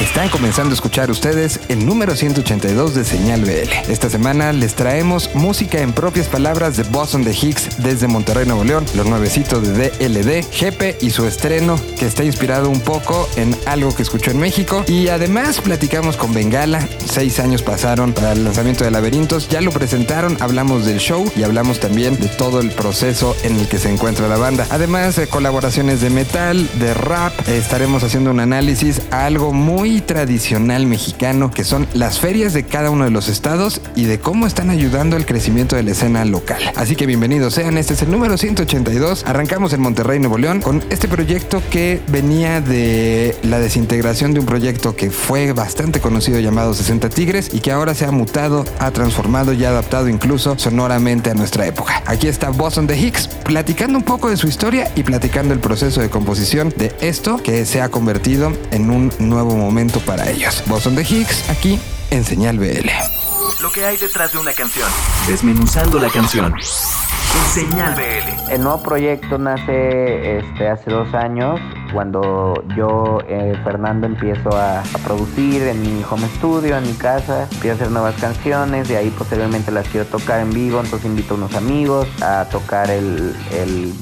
Están comenzando a escuchar ustedes el número 182 de Señal BL. Esta semana les traemos música en propias palabras de Boston de Hicks desde Monterrey, Nuevo León, los nuevecitos de DLD, Jepe y su estreno que está inspirado un poco en algo que escuchó en México. Y además platicamos con Bengala, seis años pasaron para el lanzamiento de Laberintos, ya lo presentaron, hablamos del show y hablamos también de todo el proceso en el que se encuentra la banda. Además de colaboraciones de metal, de rap, estaremos haciendo un análisis a algo muy tradicional mexicano, que son las ferias de cada uno de los estados y de cómo están ayudando al crecimiento de la escena local. Así que bienvenidos sean, este es el número 182. Arrancamos en Monterrey, Nuevo León, con este proyecto que venía de la desintegración de un proyecto que fue bastante conocido llamado 60 Tigres y que ahora se ha mutado, ha transformado y ha adaptado incluso sonoramente a nuestra época. Aquí está Boston de Hicks platicando un poco de su historia y platicando el proceso de composición de esto que se ha convertido en un nuevo momento para ellos. Boston de Higgs, aquí en Señal BL. Lo que hay detrás de una canción. Desmenuzando la canción. En Señal BL. El nuevo proyecto nace este, hace dos años cuando yo, eh, Fernando, empiezo a, producir en mi home studio, en mi casa, empiezo a hacer nuevas canciones, de ahí posteriormente las quiero tocar en vivo, entonces invito a unos amigos a tocar el,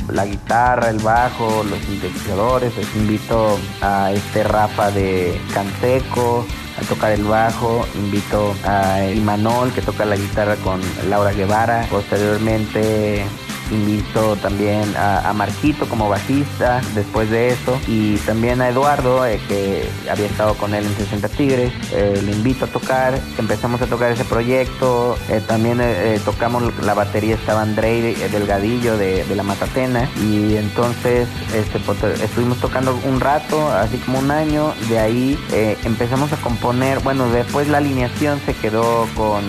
la guitarra, el bajo, los sintetizadores, les invito a este Rafa de Canseco, a tocar el bajo, invito a Imanol que toca la guitarra con Laura Guevara, posteriormente invito también a, Marquito como bajista después de eso. Y también a Eduardo eh, que había estado con él en 60 Tigres. Eh, le invito a tocar empezamos a tocar ese proyecto. Eh, también tocamos la batería estaba Andrei Delgadillo de, la Matatena. Y entonces este, pues, estuvimos tocando un rato así como un año. De ahí empezamos a componer. Bueno después la alineación se quedó con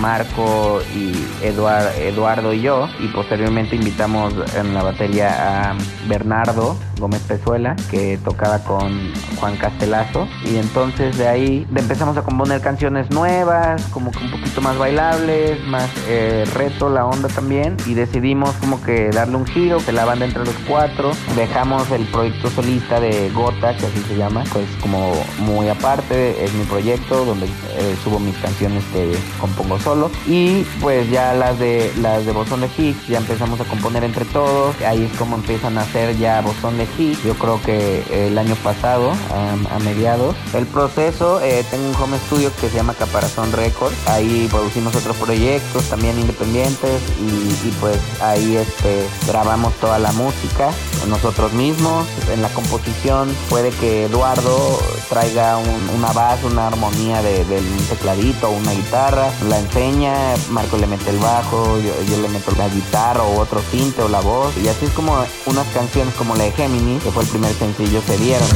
Marco y Eduardo y yo posteriormente invitamos en la batería a Bernardo Gómez Pezuela, que tocaba con Juan Castelazo. Y entonces de ahí empezamos a componer canciones nuevas, como que un poquito más bailables, más eh, reto la onda también. Y decidimos como que darle un giro, que la banda entre los cuatro. Dejamos el proyecto solista de Gota, que así se llama, pues como muy aparte, es mi proyecto donde eh, subo mis canciones que compongo solo. Y pues ya las de las de Bosón de Higgs ya empezamos a componer entre todos, ahí es como empiezan a hacer ya Boston de Yo creo que el año pasado, a mediados. El proceso, eh, tengo un home studio que se llama Caparazón Records, ahí producimos otros proyectos también independientes y, pues ahí este, grabamos toda la música nosotros mismos, en la composición puede que Eduardo traiga una base, una armonía de, tecladito una guitarra, la enseña, Marco le mete el bajo, yo, yo le meto la guitarra, o otro tinte o la voz. Y así es como unas canciones como la de Gemini, que fue el primer sencillo, se dieron.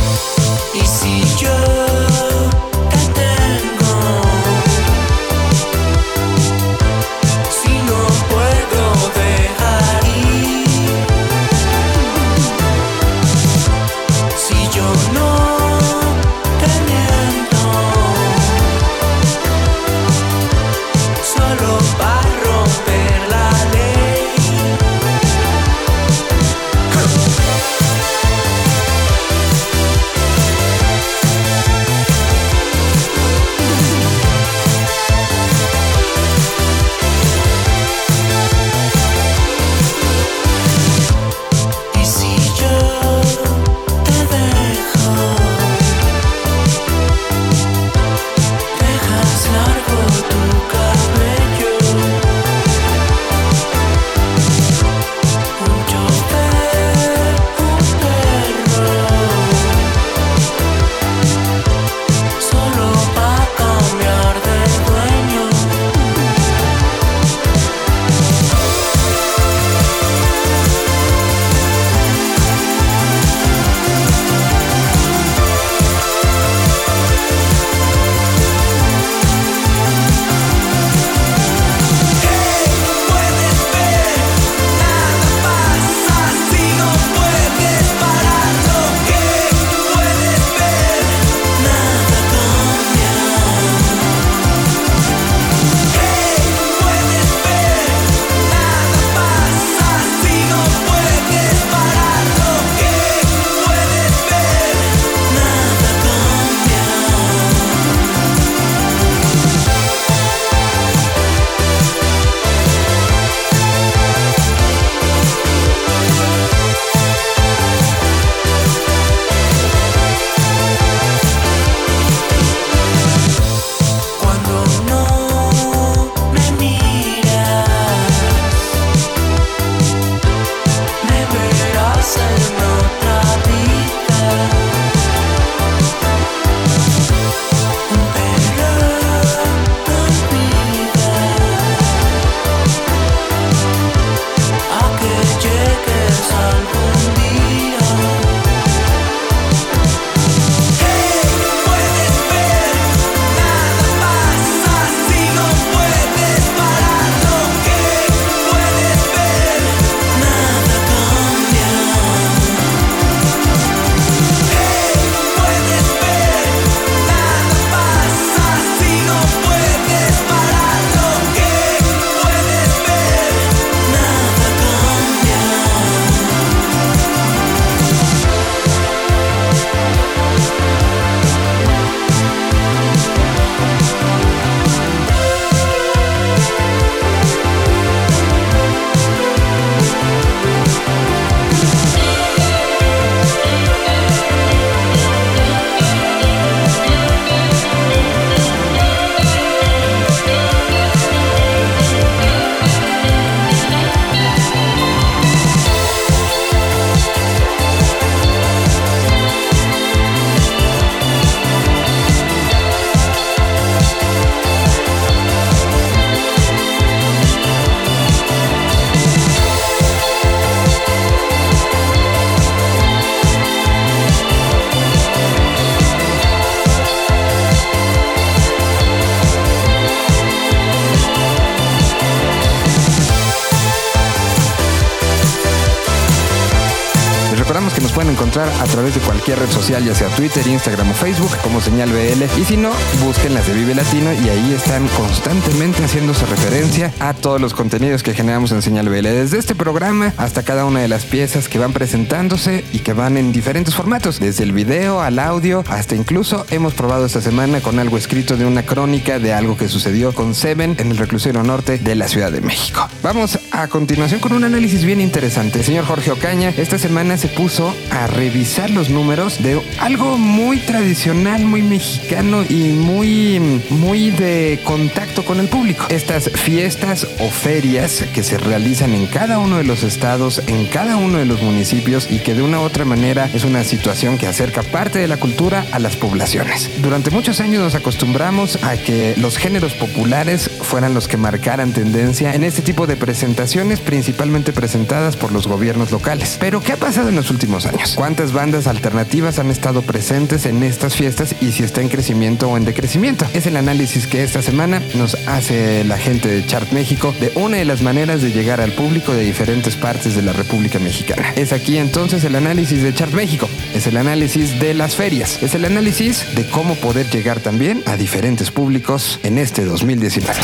Social, ya sea Twitter, Instagram o Facebook, como señal BL. Y si no, busquen las de Vive Latino y ahí están constantemente haciéndose referencia a todos los contenidos que generamos en señal BL. Desde este programa hasta cada una de las piezas que van presentándose y que van en diferentes formatos, desde el video al audio, hasta incluso hemos probado esta semana con algo escrito de una crónica de algo que sucedió con Seven en el reclusorio norte de la Ciudad de México. Vamos a continuación con un análisis bien interesante. El señor Jorge Ocaña esta semana se puso a revisar los números de algo muy tradicional, muy mexicano y muy, muy de contacto con el público. Estas fiestas o ferias que se realizan en cada uno de los estados, en cada uno de los municipios y que de una u otra manera es una situación que acerca parte de la cultura a las poblaciones. Durante muchos años nos acostumbramos a que los géneros populares fueran los que marcaran tendencia en este tipo de presentaciones, principalmente presentadas por los gobiernos locales. Pero ¿qué ha pasado en los últimos años? ¿Cuántas bandas alternativas han estado presentes en estas fiestas y si está en crecimiento o en decrecimiento? Es el análisis que esta semana nos hace la gente de Chart México de una de las maneras de llegar al público de diferentes partes de la República Mexicana. Es aquí entonces el análisis de Chart México, es el análisis de las ferias, es el análisis de cómo poder llegar también a diferentes públicos en este 2019.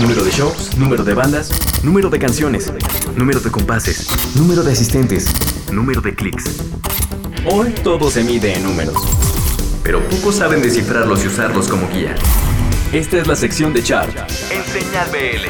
Número de shows, número de bandas, número de canciones, número de compases, número de asistentes, número de clics. Hoy todo se mide en números, pero pocos saben descifrarlos y usarlos como guía. Esta es la sección de Chart en Señal BL.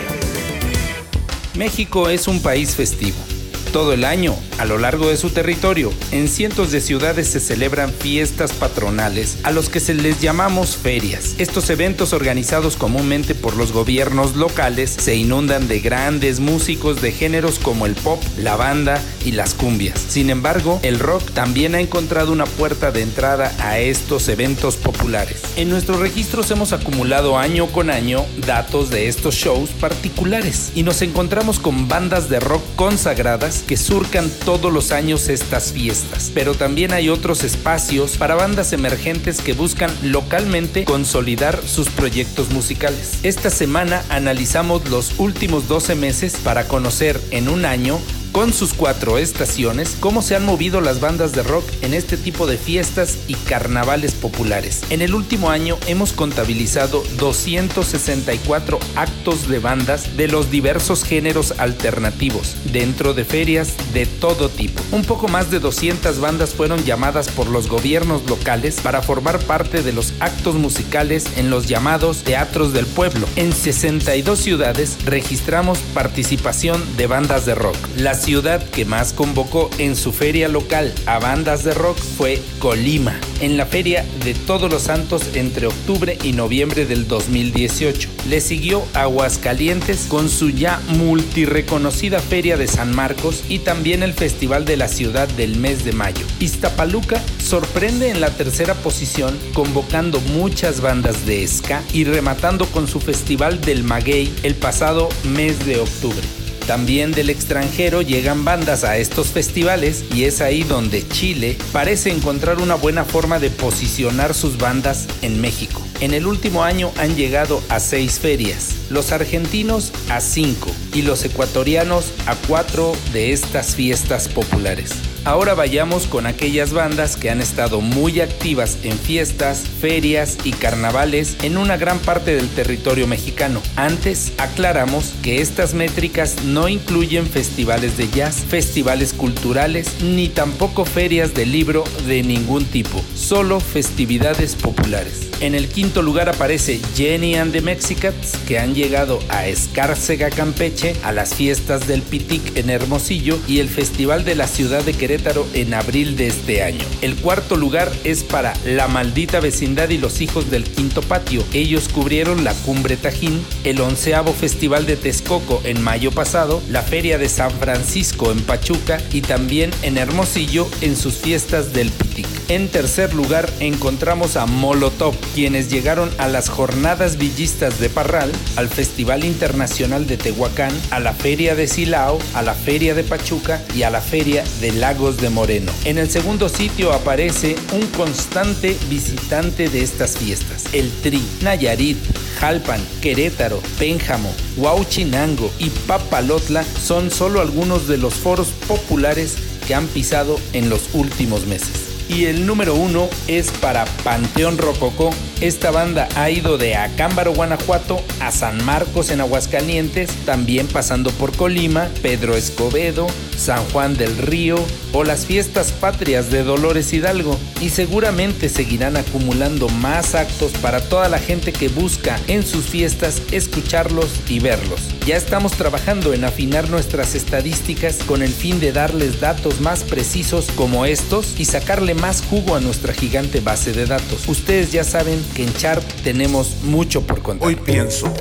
México es un país festivo. Todo el año, a lo largo de su territorio, en cientos de ciudades se celebran fiestas patronales a los que se les llamamos ferias. Estos eventos organizados comúnmente por los gobiernos locales se inundan de grandes músicos de géneros como el pop, la banda y las cumbias. Sin embargo, el rock también ha encontrado una puerta de entrada a estos eventos populares. En nuestros registros hemos acumulado año con año datos de estos shows particulares y nos encontramos con bandas de rock consagradas que surcan todos los años estas fiestas. Pero también hay otros espacios para bandas emergentes que buscan localmente consolidar sus proyectos musicales. Esta semana analizamos los últimos 12 meses para conocer en un año con sus cuatro estaciones, cómo se han movido las bandas de rock en este tipo de fiestas y carnavales populares. En el último año hemos contabilizado 264 actos de bandas de los diversos géneros alternativos, dentro de ferias de todo tipo. Un poco más de 200 bandas fueron llamadas por los gobiernos locales para formar parte de los actos musicales en los llamados teatros del pueblo. En 62 ciudades registramos participación de bandas de rock. Las ciudad que más convocó en su feria local a bandas de rock fue Colima, en la feria de Todos los Santos entre octubre y noviembre del 2018. Le siguió Aguascalientes con su ya multireconocida feria de San Marcos y también el Festival de la Ciudad del mes de mayo. Iztapaluca sorprende en la tercera posición convocando muchas bandas de ska y rematando con su Festival del Maguey el pasado mes de octubre. También del extranjero llegan bandas a estos festivales y es ahí donde Chile parece encontrar una buena forma de posicionar sus bandas en México. En el último año han llegado a seis ferias, los argentinos a cinco y los ecuatorianos a cuatro de estas fiestas populares. Ahora vayamos con aquellas bandas que han estado muy activas en fiestas, ferias y carnavales en una gran parte del territorio mexicano. Antes aclaramos que estas métricas no incluyen festivales de jazz, festivales culturales, ni tampoco ferias de libro de ningún tipo, solo festividades populares. En el quinto lugar aparece Jenny and the Mexicats, que han llegado a Escárcega, Campeche, a las fiestas del Pitic en Hermosillo y el Festival de la Ciudad de Querétaro en abril de este año. El cuarto lugar es para La Maldita Vecindad y los Hijos del Quinto Patio. Ellos cubrieron la Cumbre Tajín, el onceavo Festival de Texcoco en mayo pasado, la Feria de San Francisco en Pachuca y también en Hermosillo en sus fiestas del Pitic. En tercer lugar encontramos a Molotov, quienes llegaron a las jornadas villistas de Parral, al Festival Internacional de Tehuacán, a la Feria de Silao, a la Feria de Pachuca y a la Feria de Lagos de Moreno. En el segundo sitio aparece un constante visitante de estas fiestas, el Tri, Nayarit, Jalpan, Querétaro, Pénjamo, Huauchinango y Papalotla son solo algunos de los foros populares que han pisado en los últimos meses. Y el número uno es para Panteón Rococó. Esta banda ha ido de Acámbaro, Guanajuato, a San Marcos en Aguascalientes, también pasando por Colima, Pedro Escobedo, San Juan del Río o las fiestas patrias de Dolores Hidalgo. Y seguramente seguirán acumulando más actos para toda la gente que busca en sus fiestas escucharlos y verlos. Ya estamos trabajando en afinar nuestras estadísticas con el fin de darles datos más precisos como estos y sacarle más jugo a nuestra gigante base de datos. Ustedes ya saben que en Chart tenemos mucho por contar. Hoy pienso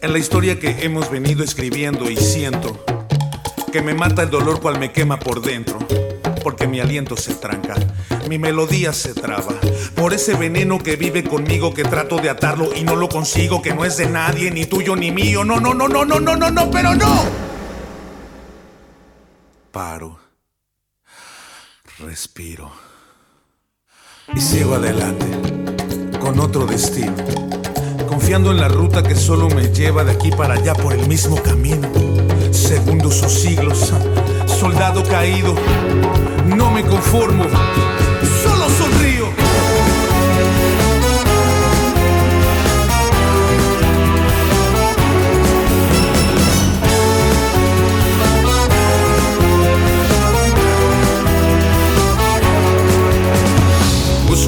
en la historia que hemos venido escribiendo y siento que me mata el dolor cual me quema por dentro. Porque mi aliento se tranca, mi melodía se traba. Por ese veneno que vive conmigo que trato de atarlo y no lo consigo, que no es de nadie, ni tuyo ni mío. No, no, no, no, no, no, no, no, pero no. Paro. Respiro. Y sigo adelante, con otro destino. Confiando en la ruta que solo me lleva de aquí para allá por el mismo camino. Segundos o siglos, soldado caído. No me conformo,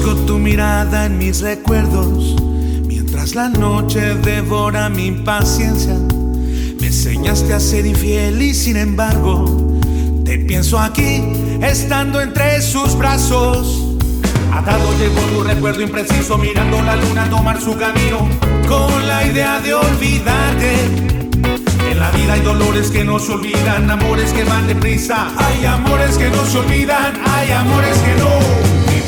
Tu mirada en mis recuerdos, mientras la noche devora mi impaciencia. Me enseñaste a ser infiel y sin embargo, te pienso aquí, estando entre sus brazos. Atado llevo tu recuerdo impreciso, mirando la luna tomar su camino, con la idea de olvidarte. En la vida hay dolores que no se olvidan, amores que van deprisa. Hay amores que no se olvidan, hay amores que no.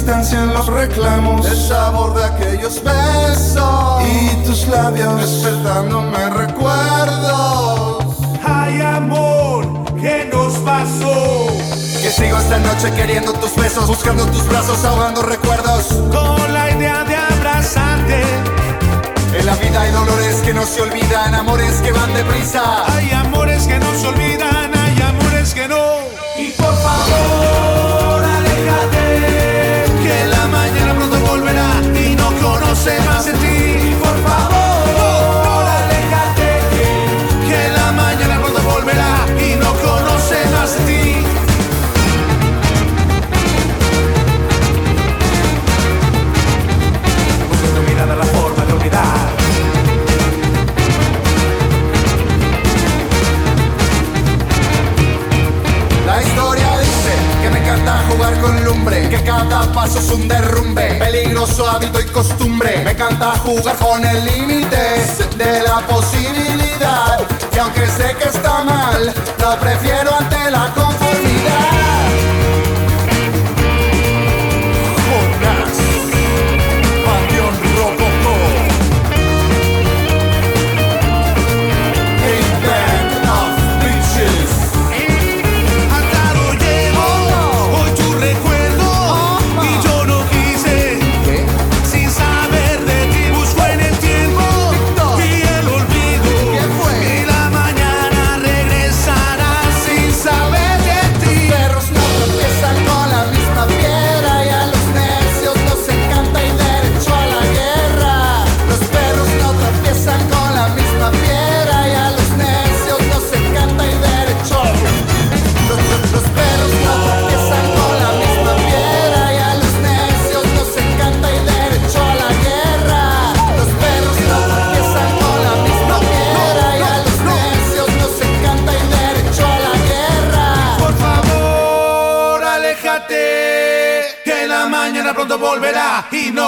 distancia, en los reclamos. El sabor de aquellos besos Y tus labios despertándome recuerdos. Hay amor que nos pasó. Que sigo esta noche queriendo tus besos, buscando tus brazos, ahogando recuerdos. Con la idea de abrazarte. En la vida hay dolores que no se olvidan, amores que van deprisa. Hay amores que no se olvidan, hay amores que no. Y por favor, conoce más de ti. Que cada paso es un derrumbe, peligroso hábito y costumbre. Me encanta jugar con el límite de la posibilidad, y aunque sé que está mal, lo prefiero ante la conformidad.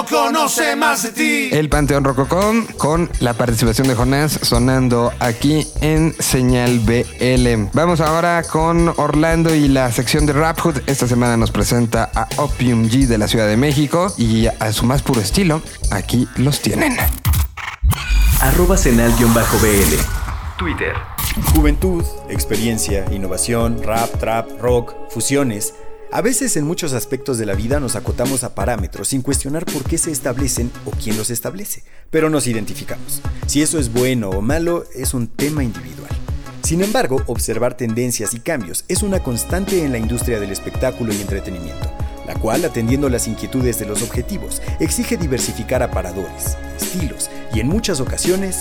Conoce más de ti. El Panteón Rococó con la participación de Jonás sonando aquí en Señal BL. Vamos ahora con Orlando y la sección de Rap Hood. Esta semana nos presenta a Opium G de la Ciudad de México y a su más puro estilo, aquí los tienen. Arroba Senal-BL. Twitter. Juventud, experiencia, innovación, rap, trap, rock, fusiones. A veces en muchos aspectos de la vida nos acotamos a parámetros sin cuestionar por qué se establecen o quién los establece, pero nos identificamos. Si eso es bueno o malo es un tema individual. Sin embargo, observar tendencias y cambios es una constante en la industria del espectáculo y entretenimiento, la cual, atendiendo las inquietudes de los objetivos, exige diversificar aparadores, estilos y en muchas ocasiones,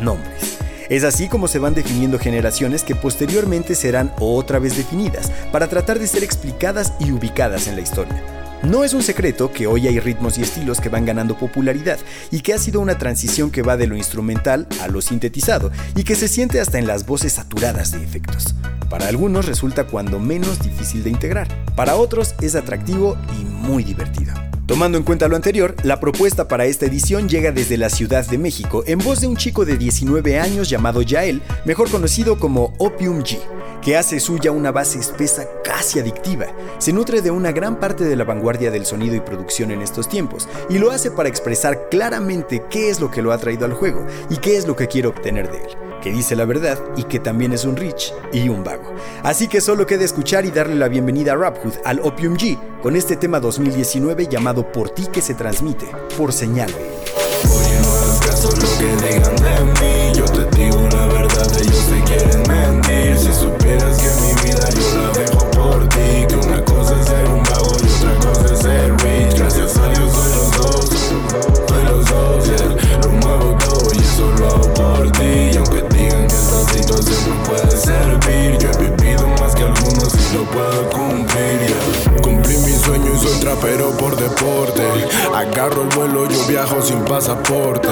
nombres. Es así como se van definiendo generaciones que posteriormente serán otra vez definidas, para tratar de ser explicadas y ubicadas en la historia. No es un secreto que hoy hay ritmos y estilos que van ganando popularidad y que ha sido una transición que va de lo instrumental a lo sintetizado y que se siente hasta en las voces saturadas de efectos. Para algunos resulta cuando menos difícil de integrar, para otros es atractivo y muy divertido. Tomando en cuenta lo anterior, la propuesta para esta edición llega desde la Ciudad de México en voz de un chico de 19 años llamado Yael, mejor conocido como Opium G, que hace suya una base espesa casi adictiva. Se nutre de una gran parte de la vanguardia del sonido y producción en estos tiempos, y lo hace para expresar claramente qué es lo que lo ha traído al juego y qué es lo que quiere obtener de él que dice la verdad y que también es un rich y un vago. Así que solo queda escuchar y darle la bienvenida a Raphood al Opium G con este tema 2019 llamado Por ti que se transmite por señal. Oye, no hagas caso lo que digan de mí. Yo te digo la verdad, ellos te quieren mentir. Si supieras que mi vida yo la dejo por ti, que una cosa es ser un vago y otra cosa es ser rich. Gracias a Dios soy los dos, soy los dos, yeah. Puede servir, yo he vivido más que algunos y lo puedo cumplir, soy trapero por deporte. Agarro el vuelo, yo viajo sin pasaporte.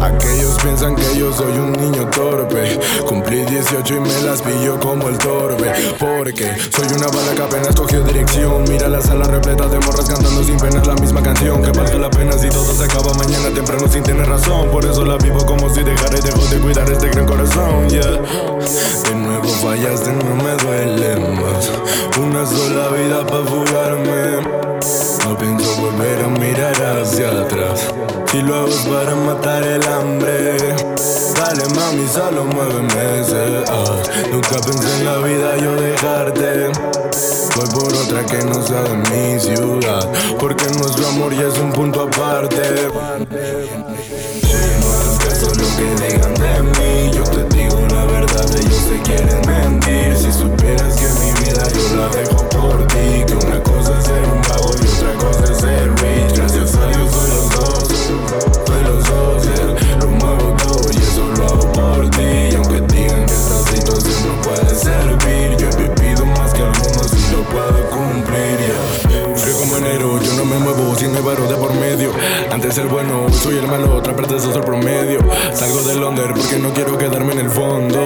Aquellos piensan que yo soy un niño torpe. Cumplí 18 y me las pillo como el torbe. Porque soy una bala que apenas cogió dirección. Mira la sala repleta de morras cantando sin pena la misma canción. Que valga la pena si todo se acaba mañana temprano sin tener razón. Por eso la vivo como si dejara y dejo de cuidar este gran corazón. Yeah. De nuevo fallaste, no me duele más. Una sola vida para fugarme. No pienso volver a mirar hacia atrás. Si lo hago para matar el hambre. Dale mami, solo mueve meses. Ah, nunca pensé en la vida yo dejarte. Voy por otra que no sea de mi ciudad. Porque nuestro amor ya es un punto aparte. Oye, no hagas caso lo que digan de mí. El bueno, soy el malo, otra parte es el promedio. Salgo de Londres porque no quiero quedarme en el fondo.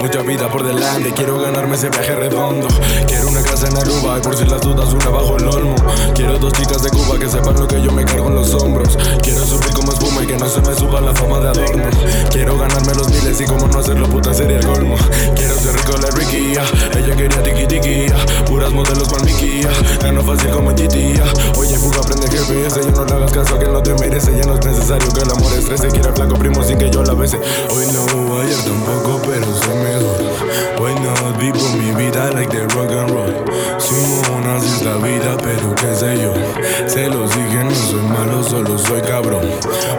Mucha vida por delante, quiero ganarme ese viaje redondo. Quiero una casa en Aruba y por si las dudas una bajo el olmo. Quiero dos chicas de Cuba que sepan lo que yo me cargo en los hombros. Quiero subir como espuma y que no se me suba la fama de adorno. Quiero ganarme los miles y como no hacerlo puta sería el colmo. Quiero ser rico la ah. ella quería tiki ah. puras modelos palmiquía. Gano fácil como en GT, ah. Oye fuga aprende GPS, yo no le hagas caso que no te merece. Ya no es necesario que el amor estrese. Quiero el flaco primo sin que yo la bese. Hoy no, ayer tampoco, pero soy mejor. Hoy no vivo mi vida like the rock and roll. Simón, así es la vida, pero qué sé yo. Se los dije, no soy malo, solo soy cabrón.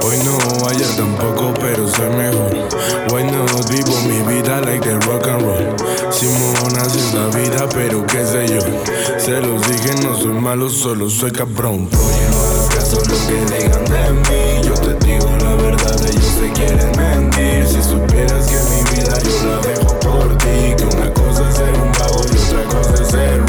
Hoy no, ayer tampoco, pero soy mejor. Hoy no vivo mi vida like the rock and roll. Simón, así es la vida, pero qué sé yo. Se los dije, no soy malo, solo soy cabrón. Hagas caso lo que digan de mí. Yo te digo la verdad, ellos te quieren mentir. Si supieras que mi vida yo la dejo por ti. Que una cosa es ser un vago y otra cosa es ser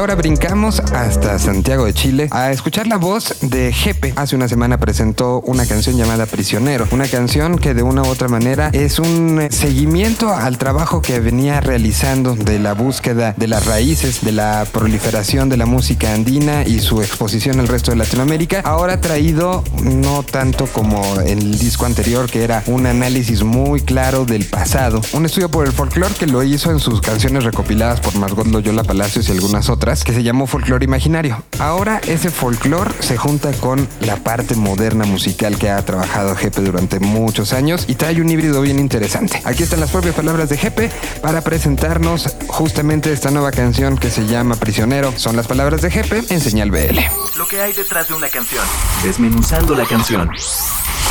ahora brincamos hasta Santiago de Chile a escuchar la voz de Jepe. Hace una semana presentó una canción llamada Prisionero, una canción que de una u otra manera es un seguimiento al trabajo que venía realizando de la búsqueda de las raíces, de la proliferación de la música andina y su exposición al resto de Latinoamérica. Ahora traído no tanto como el disco anterior que era un análisis muy claro del pasado, un estudio por el folclore que lo hizo en sus canciones recopiladas por Margot Loyola Palacios y algunas otras que se llamó folclore imaginario. Ahora ese folclore se junta con la parte moderna musical que ha trabajado Jepe durante muchos años y trae un híbrido bien interesante. Aquí están las propias palabras de Jepe para presentarnos justamente esta nueva canción que se llama Prisionero. Son las palabras de Jepe en Señal BL. Lo que hay detrás de una canción. Desmenuzando la canción.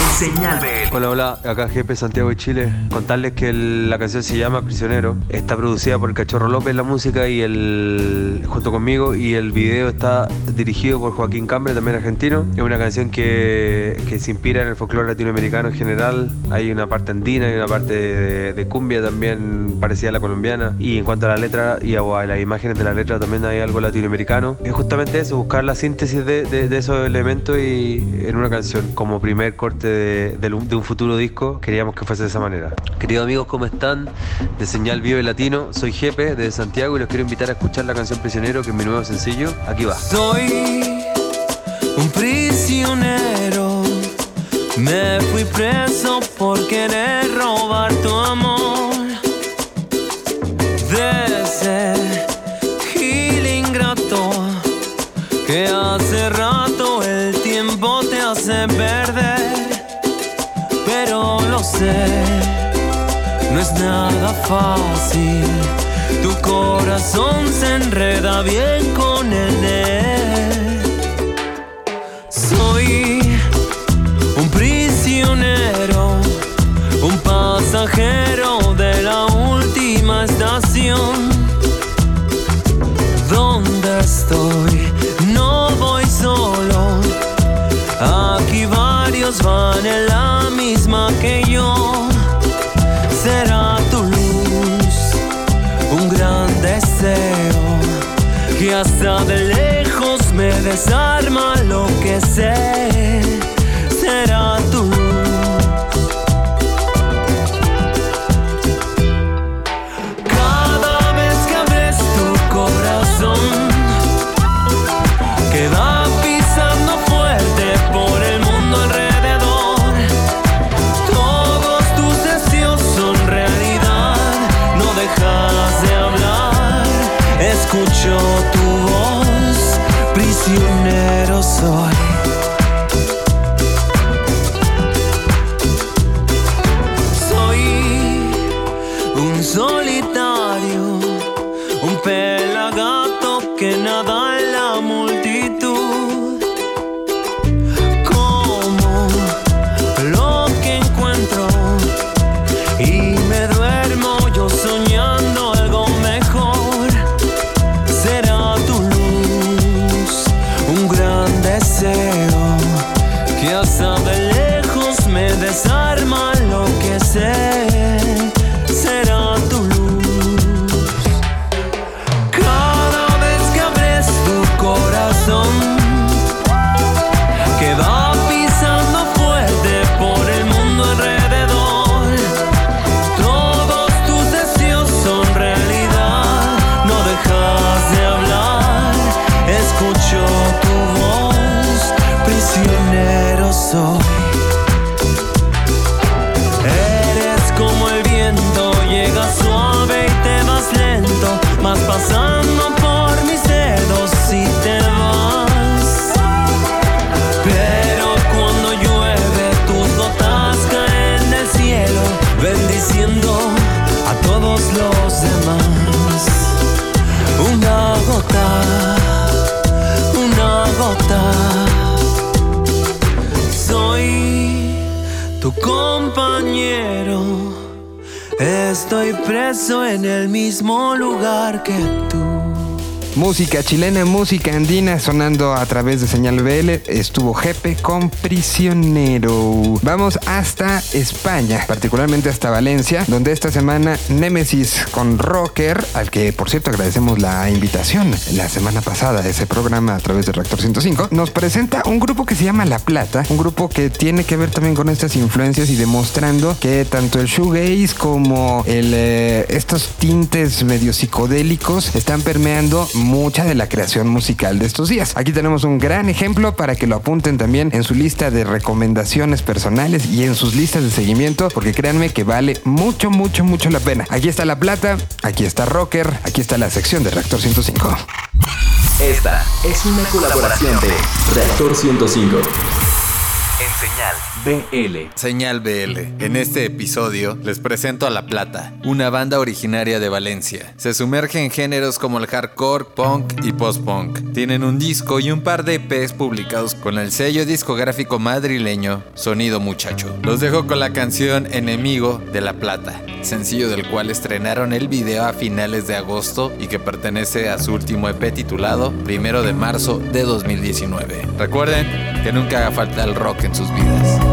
Señal BL. Hola, hola, acá Jepe Santiago de Chile. Contarles que el- la canción se llama Prisionero. Está producida por el Cachorro López la música y el junto conmigo y el video está dirigido por Joaquín Cambre, también argentino. Es una canción que, que se inspira en el folclore latinoamericano en general. Hay una parte andina y una parte de, de cumbia también parecida a la colombiana. Y en cuanto a la letra y a, a las imágenes de la letra también hay algo latinoamericano. Es justamente eso, buscar la síntesis de, de- de esos elementos y en una canción. Como primer corte de, de un- de un futuro disco, queríamos que fuese de esa manera. Queridos amigos, ¿cómo están? De Señal Vive Latino, soy Jepe de Santiago y los quiero invitar a escuchar la canción Prisionero, que es mi nuevo sencillo. Aquí va. Soy un prisionero. Me fui preso por querer robar tu amor. De No es nada fácil. Tu corazón se enreda bien con él. Soy un prisionero, un pasajero de la última estación. ¿Dónde estoy? Varios van en la misma que yo. Será tu luz un gran deseo que hasta de lejos me desarma lo que sé. Será tu luz. Música chilena, música andina sonando a través de señal BL. Estuvo Jepe con Prisionero. Vamos hasta España, particularmente hasta Valencia, donde esta semana Nemesis con Rocker, al que por cierto agradecemos la invitación la semana pasada a ese programa a través de Reactor 105, nos presenta un grupo que se llama La Plata, un grupo que tiene que ver también con estas influencias y demostrando que tanto el shoegaze como eh, estos tintes medio psicodélicos están permeando mucha de la creación musical de estos días. Aquí tenemos un gran ejemplo para que lo apunten también en su lista de recomendaciones personales y en sus listas de seguimiento, porque créanme que vale mucho, mucho, mucho la pena. Aquí está La Plata, aquí está Rocker, aquí está la sección de Reactor 105. Esta es una colaboración de Reactor 105 en señal BL. Señal BL. En este episodio les presento a La Plata, una banda originaria de Valencia. Se sumerge en géneros como el hardcore, punk y post-punk. Tienen un disco y un par de EPs publicados con el sello discográfico madrileño Sonido Muchacho. Los dejo con la canción Enemigo de La Plata, sencillo del cual estrenaron el video a finales de agosto y que pertenece a su último EP titulado Primero de marzo de 2019. Recuerden que nunca haga falta el rock sus vidas.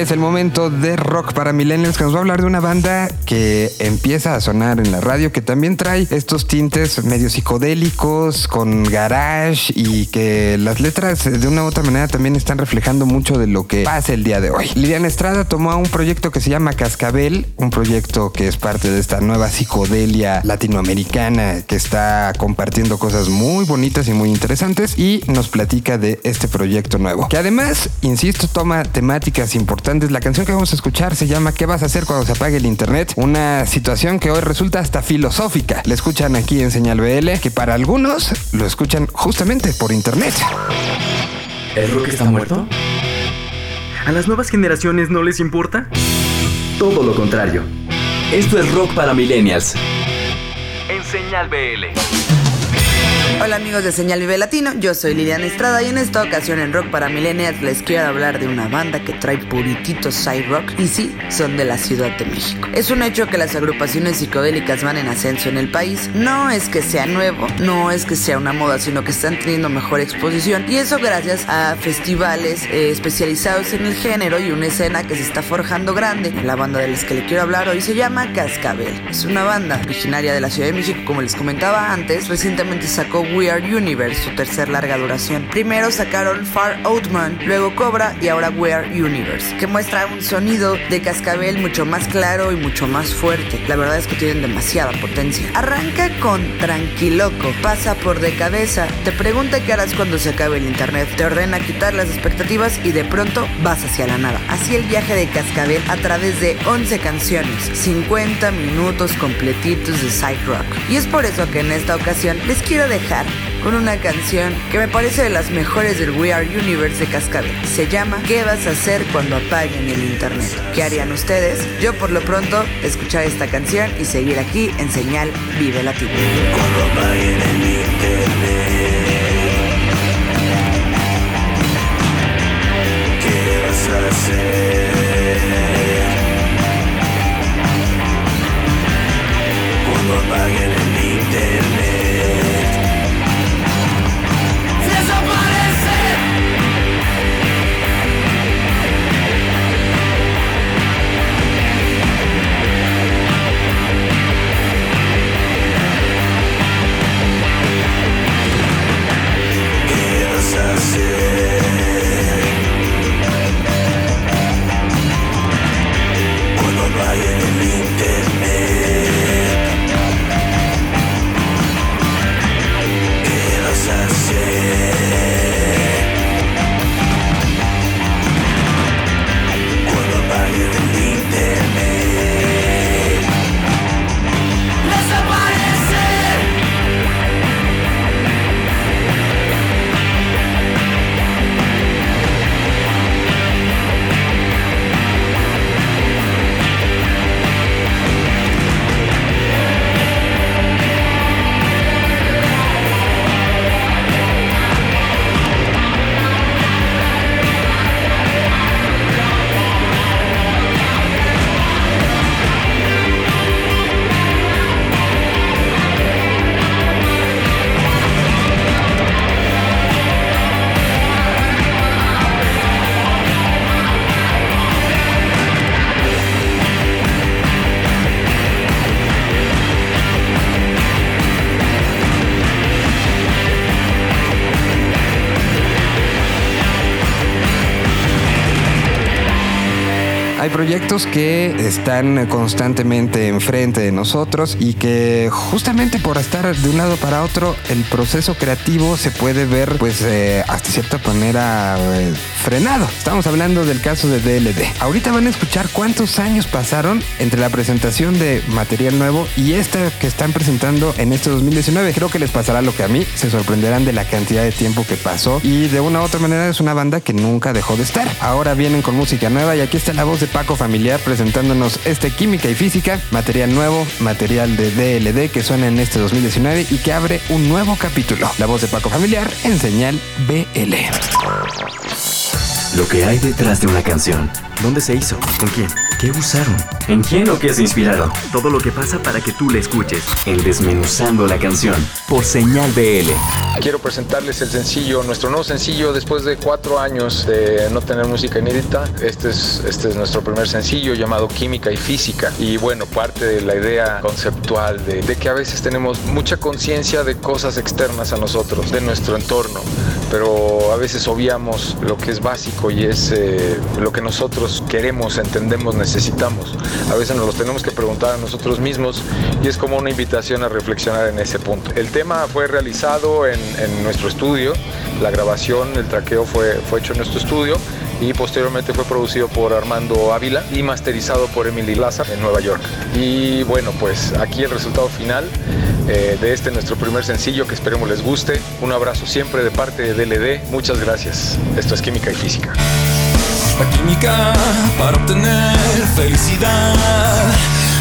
Es el momento de rock para millennials que nos va a hablar de una banda que empieza a sonar en la radio, que también trae estos tintes medio psicodélicos con garage y que las letras de una u otra manera también están reflejando mucho de lo que pasa el día de hoy. Liliana Estrada tomó un proyecto que se llama Cascabel, un proyecto que es parte de esta nueva psicodelia latinoamericana que está compartiendo cosas muy bonitas y muy interesantes y nos platica de este proyecto nuevo. Que además, insisto, toma temáticas importantes. La canción que vamos a escuchar se llama ¿Qué vas a hacer cuando se apague el internet? Una situación que hoy resulta hasta filosófica. La escuchan aquí en Señal BL, que para algunos lo escuchan justamente por internet. ¿El rock está muerto? ¿A las nuevas generaciones no les importa? Todo lo contrario. Esto es rock para millennials. En Señal BL. Hola amigos de Señal Vive Latino, yo soy Liliana Estrada y en esta ocasión en Rock para Millennials les quiero hablar de una banda que trae puritito side rock y sí, son de la Ciudad de México. Es un hecho que las agrupaciones psicodélicas van en ascenso en el país. No es que sea nuevo, no es que sea una moda, sino que están teniendo mejor exposición y eso gracias a festivales eh, especializados en el género y una escena que se está forjando grande. La banda de las que le quiero hablar hoy se llama Cascabel. Es una banda originaria de la Ciudad de México, como les comentaba antes, recientemente sacó We Are Universe, su tercer larga duración. Primero sacaron Far Outman, luego Cobra y ahora We Are Universe, que muestra un sonido de cascabel mucho más claro y mucho más fuerte. La verdad es que tienen demasiada potencia. Arranca con Tranquiloco, pasa por de cabeza, te pregunta qué harás cuando se acabe el internet, te ordena quitar las expectativas y de pronto vas hacia la nada. Así el viaje de cascabel a través de 11 canciones, 50 minutos completitos de side rock. Y es por eso que en esta ocasión les quiero dejar con una canción que me parece de las mejores del We Are Universe de Cascabel. Se llama ¿Qué vas a hacer cuando apaguen el internet? ¿Qué harían ustedes? Yo por lo pronto escuchar esta canción y seguir aquí en Señal Vive Latino. Cuando el internet ¿Qué vas a hacer? Proyectos que están constantemente enfrente de nosotros y que justamente por estar de un lado para otro, el proceso creativo se puede ver pues eh, hasta cierta manera eh, frenado. Estamos hablando del caso de DLD. Ahorita van a escuchar cuántos años pasaron entre la presentación de material nuevo y esta que están presentando en este 2019. Creo que les pasará lo que a mí, se sorprenderán de la cantidad de tiempo que pasó y de una u otra manera es una banda que nunca dejó de estar. Ahora vienen con música nueva y aquí está la voz de Paco Familiar presentándonos este Química y Física, material nuevo, material de DLD que suena en este 2019 y que abre un nuevo capítulo. La voz de Paco Familiar en señal BL. Lo que hay detrás de una canción. ¿Dónde se hizo? ¿Con quién? ¿Qué usaron? ¿En quién o qué se inspiraron? Todo lo que pasa para que tú la escuches. En Desmenuzando la canción. Por Señal BL. Quiero presentarles el sencillo, nuestro nuevo sencillo después de cuatro años de no tener música inédita. Este es, este es nuestro primer sencillo llamado Química y Física. Y bueno, parte de la idea conceptual de, de que a veces tenemos mucha conciencia de cosas externas a nosotros, de nuestro entorno, pero a veces obviamos lo que es básico y es eh, lo que nosotros queremos, entendemos, necesitamos. A veces nos lo tenemos que preguntar a nosotros mismos y es como una invitación a reflexionar en ese punto. El tema fue realizado en, en nuestro estudio, la grabación, el traqueo fue, fue hecho en nuestro estudio y posteriormente fue producido por Armando Ávila y masterizado por Emily Laza en Nueva York. Y bueno, pues aquí el resultado final eh, de este nuestro primer sencillo que esperemos les guste. Un abrazo siempre de parte de DLD. Muchas gracias. Esto es Química y Física. La química para obtener felicidad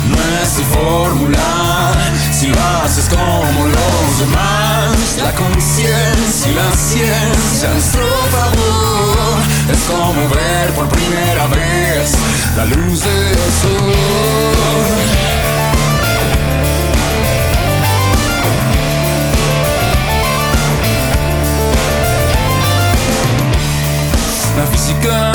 no es tu fórmula si lo haces como los demás. La conciencia y la ciencia a nuestro favor es como ver por primera vez la luz del sol. La física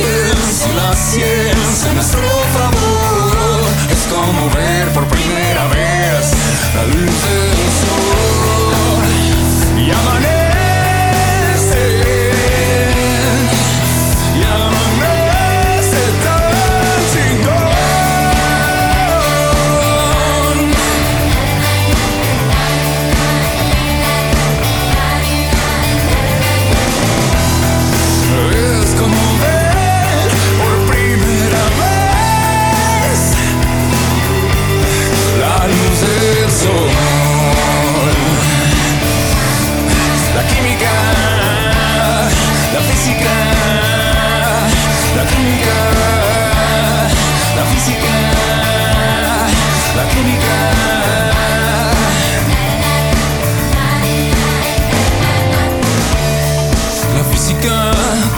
Y la ciencia a nuestro favor. Es como ver por primera vez la luz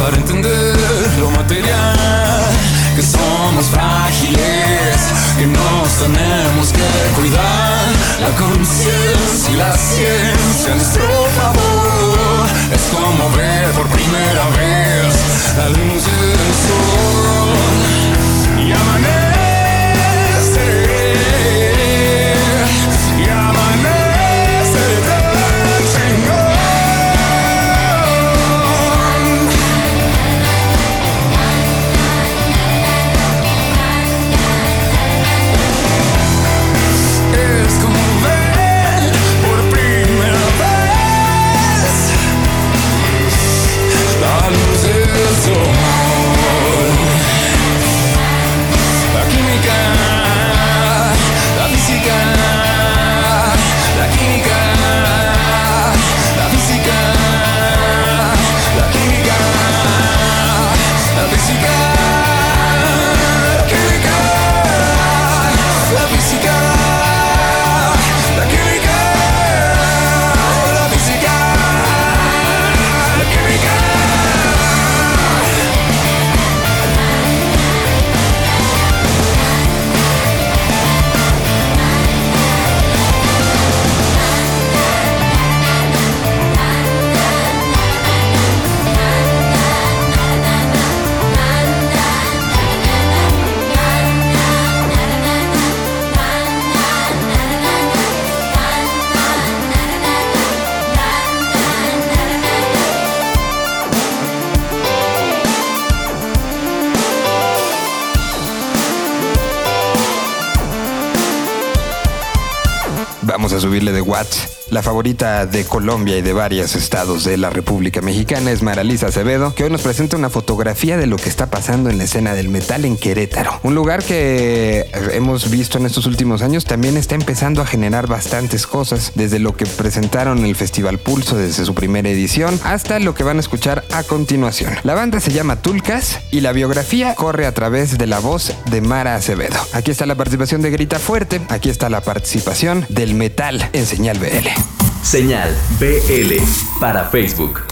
para entender lo material, que somos frágiles, que nos tenemos que cuidar. La conciencia y la ciencia nuestro favor es como ver por primera vez la luz a subirle de watts. La favorita de Colombia y de varios estados de la República Mexicana es Maralisa Acevedo, que hoy nos presenta una fotografía de lo que está pasando en la escena del metal en Querétaro. Un lugar que hemos visto en estos últimos años también está empezando a generar bastantes cosas, desde lo que presentaron en el Festival Pulso desde su primera edición hasta lo que van a escuchar a continuación. La banda se llama Tulcas y la biografía corre a través de la voz de Mara Acevedo. Aquí está la participación de Grita Fuerte, aquí está la participación del metal en Señal BL. Señal BL para Facebook.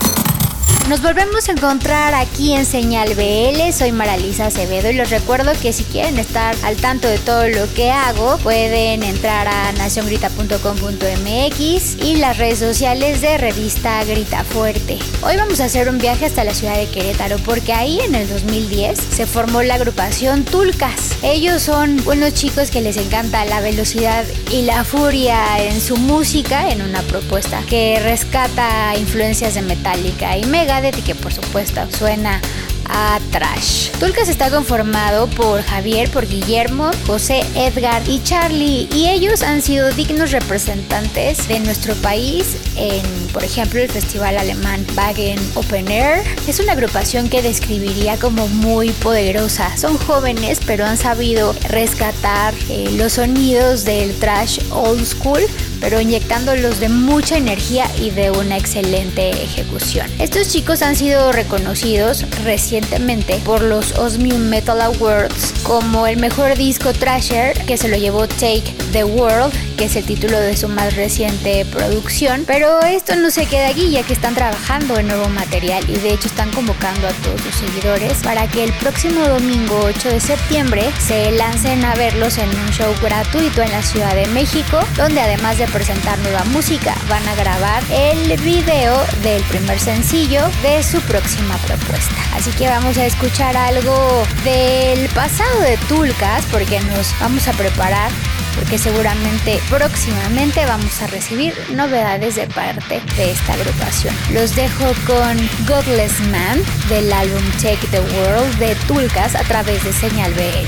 Nos volvemos a encontrar aquí en Señal BL. Soy Maralisa Acevedo y les recuerdo que si quieren estar al tanto de todo lo que hago, pueden entrar a naciongrita.com.mx y las redes sociales de revista Grita Fuerte. Hoy vamos a hacer un viaje hasta la ciudad de Querétaro porque ahí en el 2010 se formó la agrupación Tulcas. Ellos son unos chicos que les encanta la velocidad y la furia en su música en una propuesta que rescata influencias de Metallica y Mega de que por supuesto suena a Trash. Tulcas está conformado por Javier, por Guillermo, José, Edgar y Charlie y ellos han sido dignos representantes de nuestro país en, por ejemplo, el festival alemán Wagen Open Air. Es una agrupación que describiría como muy poderosa. Son jóvenes pero han sabido rescatar eh, los sonidos del trash old school pero inyectándolos de mucha energía y de una excelente ejecución. Estos chicos han sido reconocidos recientemente por los Osmium Metal Awards como el mejor disco trasher que se lo llevó Take the World, que es el título de su más reciente producción. Pero esto no se queda aquí ya que están trabajando en nuevo material y de hecho están convocando a todos sus seguidores para que el próximo domingo 8 de septiembre se lancen a verlos en un show gratuito en la Ciudad de México, donde además de presentar nueva música, van a grabar el video del primer sencillo de su próxima propuesta. Así que vamos a escuchar algo del pasado de Tulcas porque nos vamos a preparar porque seguramente próximamente vamos a recibir novedades de parte de esta agrupación. Los dejo con Godless Man del álbum Take the World de Tulcas a través de Señal BL.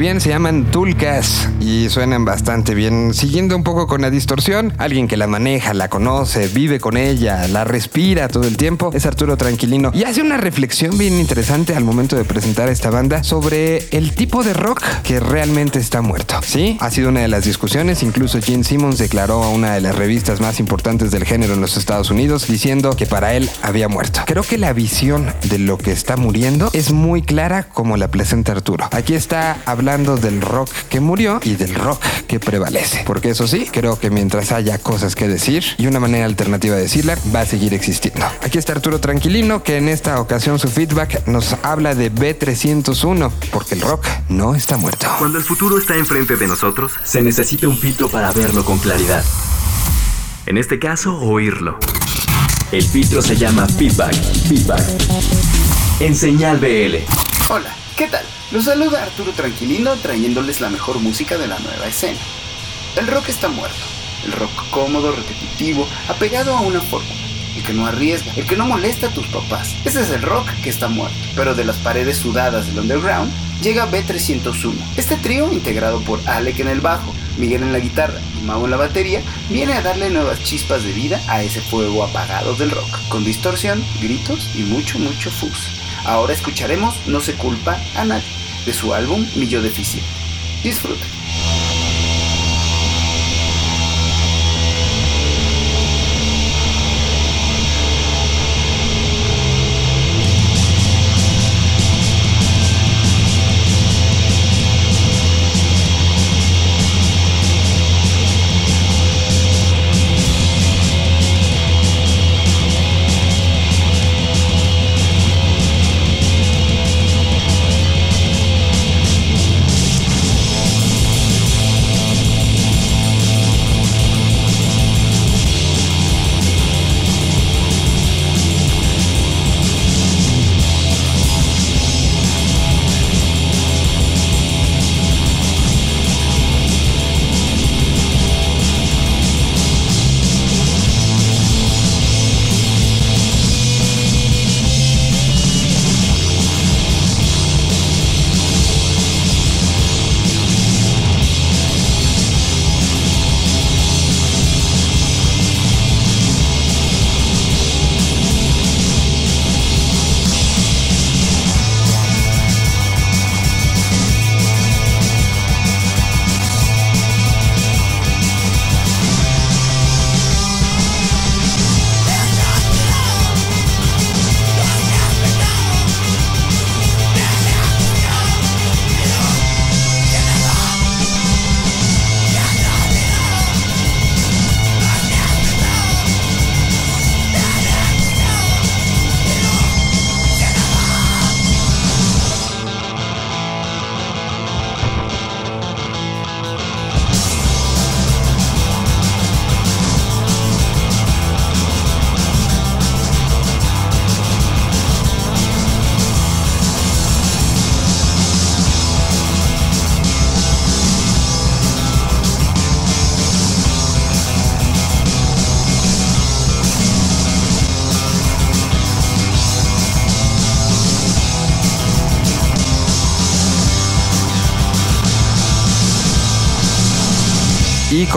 Bien, se llaman Tulcas. y suenan bastante bien. Siguiendo un poco con la distorsión, alguien que la maneja, la conoce, vive con ella, la respira todo el tiempo, es Arturo Tranquilino. Y hace una reflexión bien interesante al momento de presentar a esta banda sobre el tipo de rock que realmente está muerto. ¿Sí? Ha sido una de las discusiones, incluso Gene Simmons declaró a una de las revistas más importantes del género en los Estados Unidos diciendo que para él había muerto. Creo que la visión de lo que está muriendo es muy clara como la presenta Arturo. Aquí está hablando del rock que murió y del rock que prevalece. Porque eso sí, creo que mientras haya cosas que decir y una manera alternativa de decirla, va a seguir existiendo. Aquí está Arturo Tranquilino, que en esta ocasión su feedback nos habla de B301, porque el rock no está muerto. Cuando el futuro está enfrente de nosotros, se necesita un filtro para verlo con claridad. En este caso, oírlo. El filtro se llama feedback. Feedback. En señal BL. Hola, ¿qué tal? Los saluda Arturo Tranquilino trayéndoles la mejor música de la nueva escena. El rock está muerto. El rock cómodo, repetitivo, apegado a una fórmula. El que no arriesga, el que no molesta a tus papás. Ese es el rock que está muerto. Pero de las paredes sudadas del underground llega B301. Este trío, integrado por Alec en el bajo, Miguel en la guitarra y Mau en la batería, viene a darle nuevas chispas de vida a ese fuego apagado del rock, con distorsión, gritos y mucho, mucho fuzz. Ahora escucharemos No se culpa a nadie, de su álbum Millo Deficiente. Disfruten.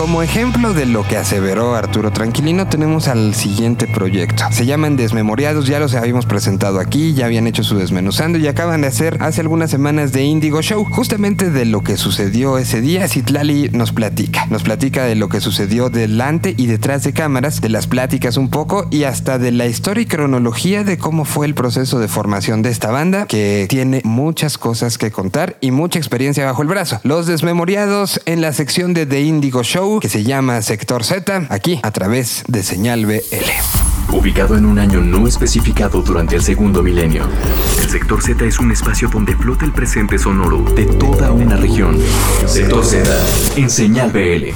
Como ejemplo de lo que aseveró Arturo Tranquilino, tenemos al siguiente proyecto. Se llaman Desmemoriados, ya los habíamos presentado aquí, ya habían hecho su desmenuzando y acaban de hacer hace algunas semanas de Indigo Show. Justamente de lo que sucedió ese día, Citlali nos platica. Nos platica de lo que sucedió delante y detrás de cámaras, de las pláticas un poco y hasta de la historia y cronología de cómo fue el proceso de formación de esta banda, que tiene muchas cosas que contar y mucha experiencia bajo el brazo. Los Desmemoriados en la sección de The Indigo Show que se llama Sector Z, aquí a través de Señal BL. Ubicado en un año no especificado durante el segundo milenio, el sector Z es un espacio donde flota el presente sonoro de toda una región. Sector Z, en Señal BL.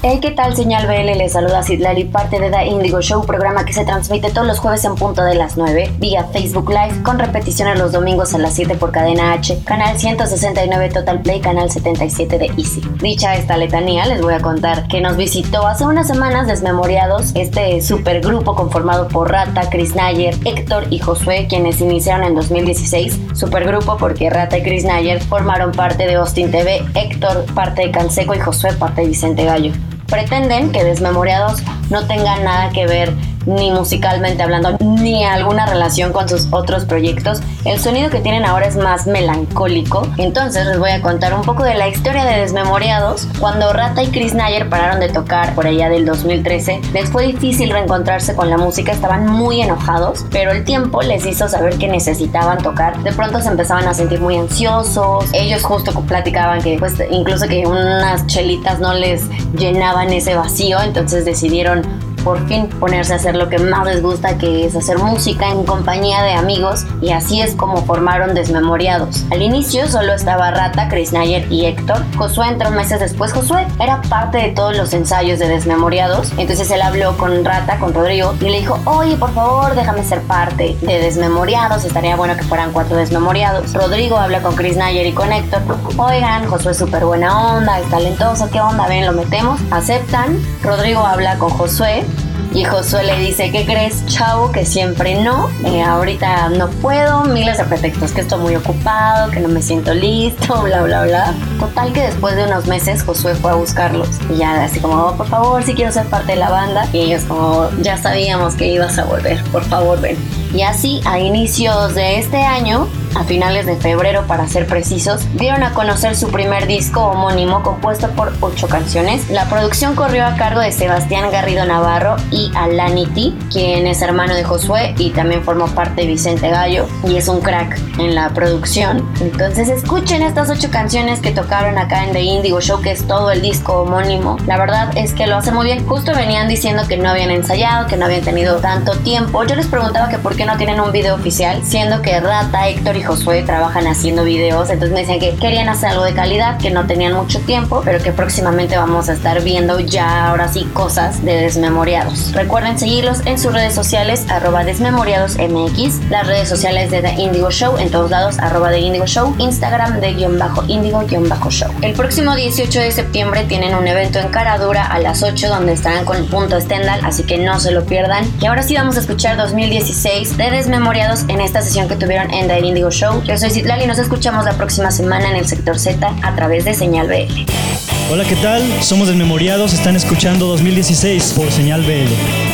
Hey, ¿qué tal? Señal BL les saluda Sidlali, parte de The Indigo Show, programa que se transmite todos los jueves en punto de las 9 vía Facebook Live, con repeticiones los domingos a las 7 por cadena H, canal 169 Total Play, canal 77 de Easy. Dicha esta letanía, les voy a contar que nos visitó hace unas semanas Desmemoriados, este supergrupo conformado por Rata, Chris Nayer, Héctor y Josué, quienes iniciaron en 2016. Supergrupo porque Rata y Chris Nayer formaron parte de Austin TV, Héctor parte de Canseco y Josué parte de Vicente Gallo pretenden que Desmemoriados no tengan nada que ver ni musicalmente hablando, ni alguna relación con sus otros proyectos. El sonido que tienen ahora es más melancólico. Entonces les voy a contar un poco de la historia de Desmemoriados. Cuando Rata y Chris Nayer pararon de tocar por allá del 2013, les fue difícil reencontrarse con la música, estaban muy enojados, pero el tiempo les hizo saber que necesitaban tocar. De pronto se empezaban a sentir muy ansiosos. Ellos justo platicaban que pues incluso que unas chelitas no les llenaban ese vacío, entonces decidieron por fin ponerse a hacer lo que más les gusta, que es hacer música en compañía de amigos, y así es como formaron Desmemoriados. Al inicio solo estaba Rata, Chris Nayer y Héctor. Josué entró meses después. Josué era parte de todos los ensayos de Desmemoriados, entonces él habló con Rata, con Rodrigo, y le dijo, oye, por favor, déjame ser parte de Desmemoriados, estaría bueno que fueran cuatro Desmemoriados. Rodrigo habla con Chris Nayer y con Héctor, oigan, Josué es súper buena onda, es talentoso, ¿qué onda? Ven, lo metemos. Aceptan. Rodrigo habla con Josué y Josué le dice, ¿qué crees, chavo? Que siempre no. Eh, ahorita no puedo, miles de pretextos, que estoy muy ocupado, que no me siento listo, bla, bla, bla. Total que después de unos meses Josué fue a buscarlos. Y ya así como, oh, por favor, si quiero ser parte de la banda. Y ellos como, ya sabíamos que ibas a volver, por favor, ven. Y así, a inicios de este año, a finales de febrero para ser precisos, dieron a conocer su primer disco homónimo compuesto por ocho canciones. La producción corrió a cargo de Sebastián Garrido Navarro y Alanity, quien es hermano de Josué y también formó parte de Vicente Gallo y es un crack en la producción. Entonces escuchen estas ocho canciones que tocaron acá en The Indigo Show, que es todo el disco homónimo. La verdad es que lo hacen muy bien. Justo venían diciendo que no habían ensayado, que no habían tenido tanto tiempo. Yo les preguntaba que por qué no tienen un video oficial, siendo que Rata, Héctor y Josué trabajan haciendo videos, entonces me decían que querían hacer algo de calidad, que no tenían mucho tiempo, pero que próximamente vamos a estar viendo ya ahora sí cosas de Desmemoriados. Recuerden seguirlos en sus redes sociales, arroba desmemoriadosmx, las redes sociales de The Indigo Show, en todos lados, arroba The Indigo Show, Instagram de guion bajo indigo guion bajo show. El próximo 18 de septiembre tienen un evento en Caradura a las 8 donde estarán con Punto Stendhal, así que no se lo pierdan. Y ahora sí vamos a escuchar 2016 de Desmemoriados en esta sesión que tuvieron en The Indigo Show. Yo soy Citlali y nos escuchamos la próxima semana en el sector Z a través de Señal BL. Hola, ¿qué tal? Somos Desmemoriados, están escuchando 2016 por Señal BL.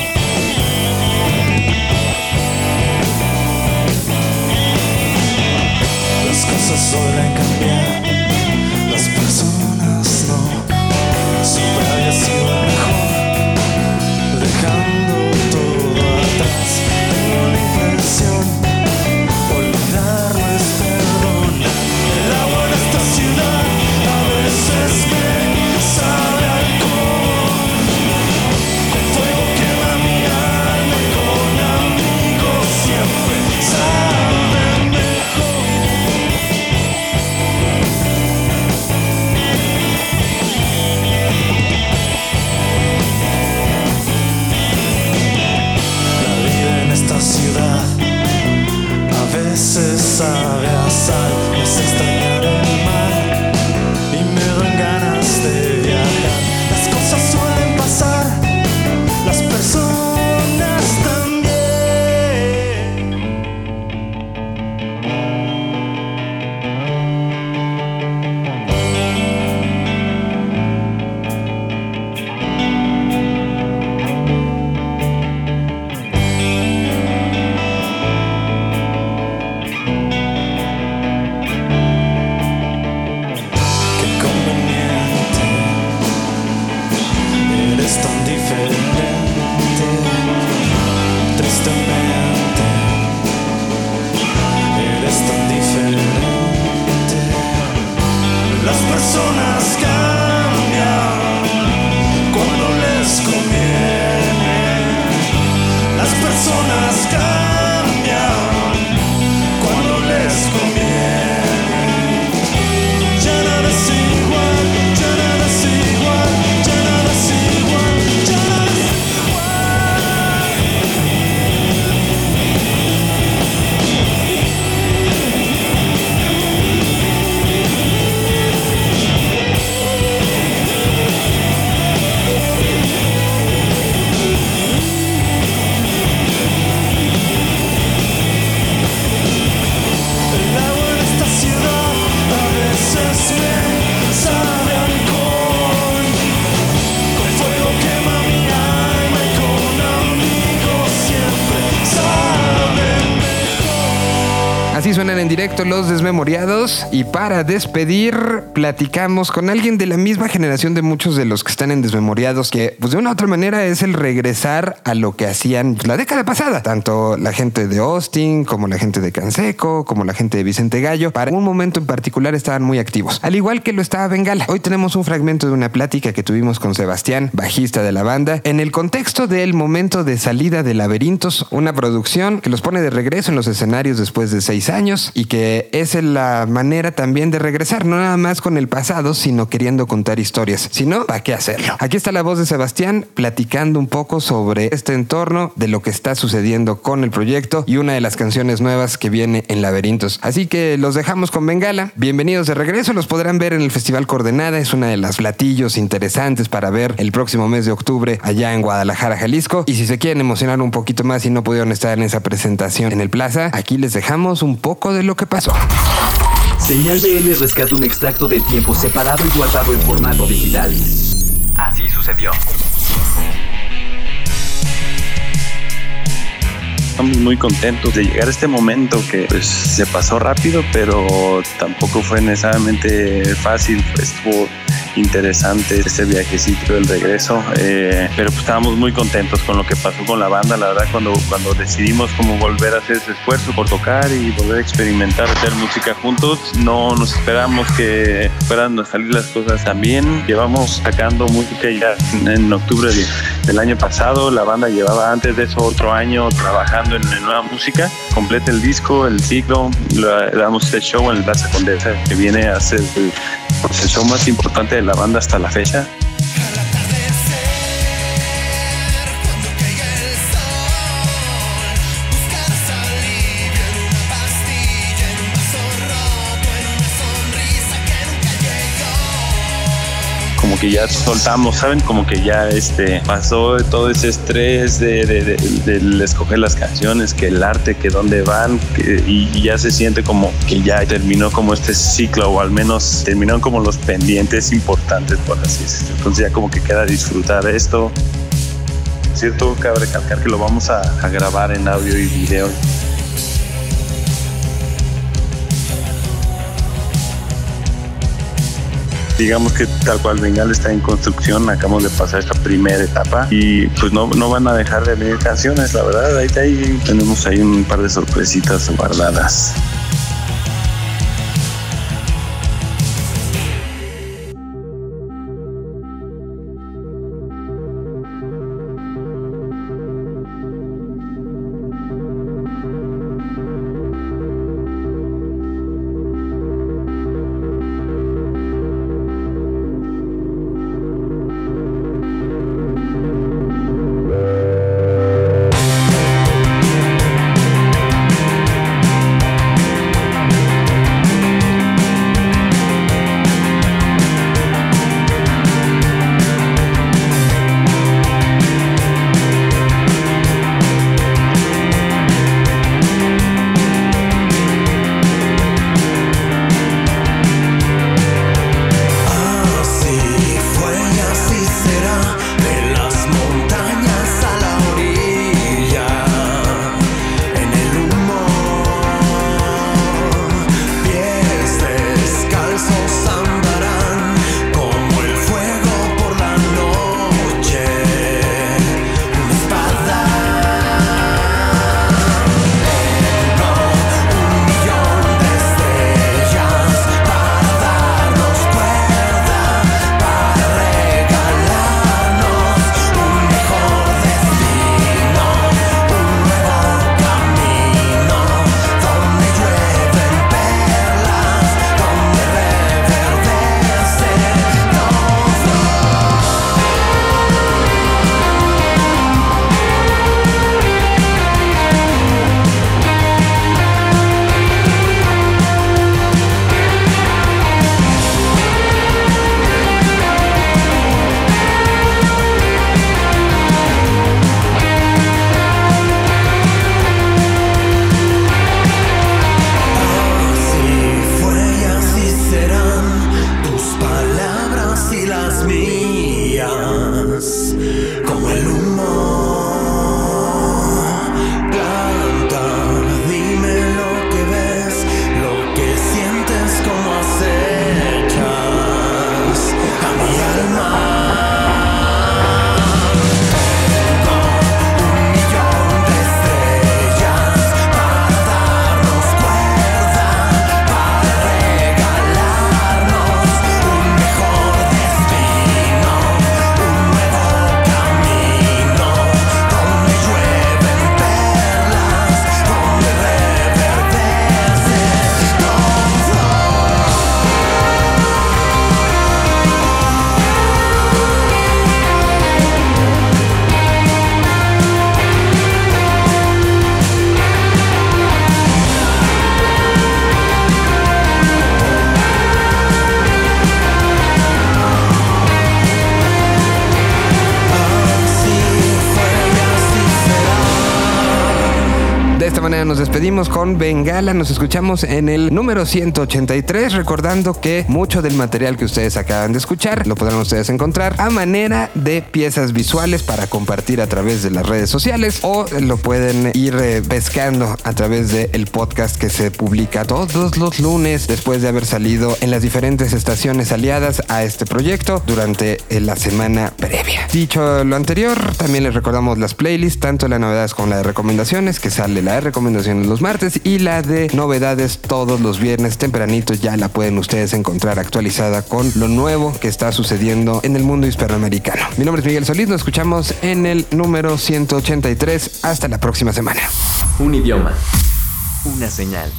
Los desmemoriados. Y para despedir platicamos con alguien de la misma generación de muchos de los que están en desmemoriados que pues de una u otra manera es el regresar a lo que hacían la década pasada, tanto la gente de Austin como la gente de Canseco, como la gente de Vicente Gallo, para un momento en particular estaban muy activos, al igual que lo estaba Bengala. Hoy tenemos un fragmento de una plática que tuvimos con Sebastián, bajista de la banda, en el contexto del momento de salida de Laberintos, una producción que los pone de regreso en los escenarios después de seis años y que es la manera también de regresar, no nada más con el pasado, sino queriendo contar historias. Si no, ¿para qué hacerlo? Aquí está la voz de Sebastián platicando un poco sobre este entorno, de lo que está sucediendo con el proyecto y una de las canciones nuevas que viene en Laberintos. Así que los dejamos con Bengala. Bienvenidos de regreso, los podrán ver en el Festival Coordenada, es una de las platillos interesantes para ver el próximo mes de octubre allá en Guadalajara, Jalisco. Y si se quieren emocionar un poquito más y no pudieron estar en esa presentación en el Plaza, aquí les dejamos un poco de lo que pasó. Señal BL rescata un extracto del tiempo separado y guardado en formato digital. Así sucedió. Estamos muy contentos de llegar a este momento que pues, se pasó rápido, pero tampoco fue necesariamente fácil. Estuvo interesante este viajecito del regreso, eh, pero pues estábamos muy contentos con lo que pasó con la banda. La verdad, cuando, cuando decidimos como volver a hacer ese esfuerzo por tocar y volver a experimentar, hacer música juntos, no nos esperamos que fueran a salir las cosas tan bien. Llevamos sacando música ya en, octubre del año pasado. La banda llevaba antes de eso otro año trabajando en, en nueva música. Completa el disco, el ciclo, le damos este show en el Plaza Condesa que viene a ser el, el show más importante de la banda hasta la fecha. Como que ya soltamos, ¿saben? Como que ya este, pasó todo ese estrés de, de, de, escoger las canciones, que el arte, que dónde van, y, ya se siente como que ya terminó como este ciclo, o al menos terminaron como los pendientes importantes, por así decirlo. Entonces ya como que queda disfrutar esto. Cierto, cabe recalcar que lo vamos a, a grabar en audio y video. Digamos que tal cual Bengal está en construcción, acabamos de pasar esta primera etapa y pues no, no van a dejar de venir canciones, la verdad, ahí, ahí tenemos ahí un par de sorpresitas guardadas. Con Bengala. Nos escuchamos en el número 183, recordando que mucho del material que ustedes acaban de escuchar lo podrán ustedes encontrar a manera de piezas visuales para compartir a través de las redes sociales o lo pueden ir eh, pescando a través del podcast que se publica todos los lunes después de haber salido en las diferentes estaciones aliadas a este proyecto durante eh, la semana previa. Dicho lo anterior, también les recordamos las playlists, tanto la novedades como la de recomendaciones, que sale la de recomendaciones los martes y la de novedades todos los viernes tempranito ya la pueden ustedes encontrar actualizada con lo nuevo que está sucediendo en el mundo hispanoamericano. Mi nombre es Miguel Solís, nos escuchamos en el número 183. Hasta la próxima semana. Un idioma. Una señal.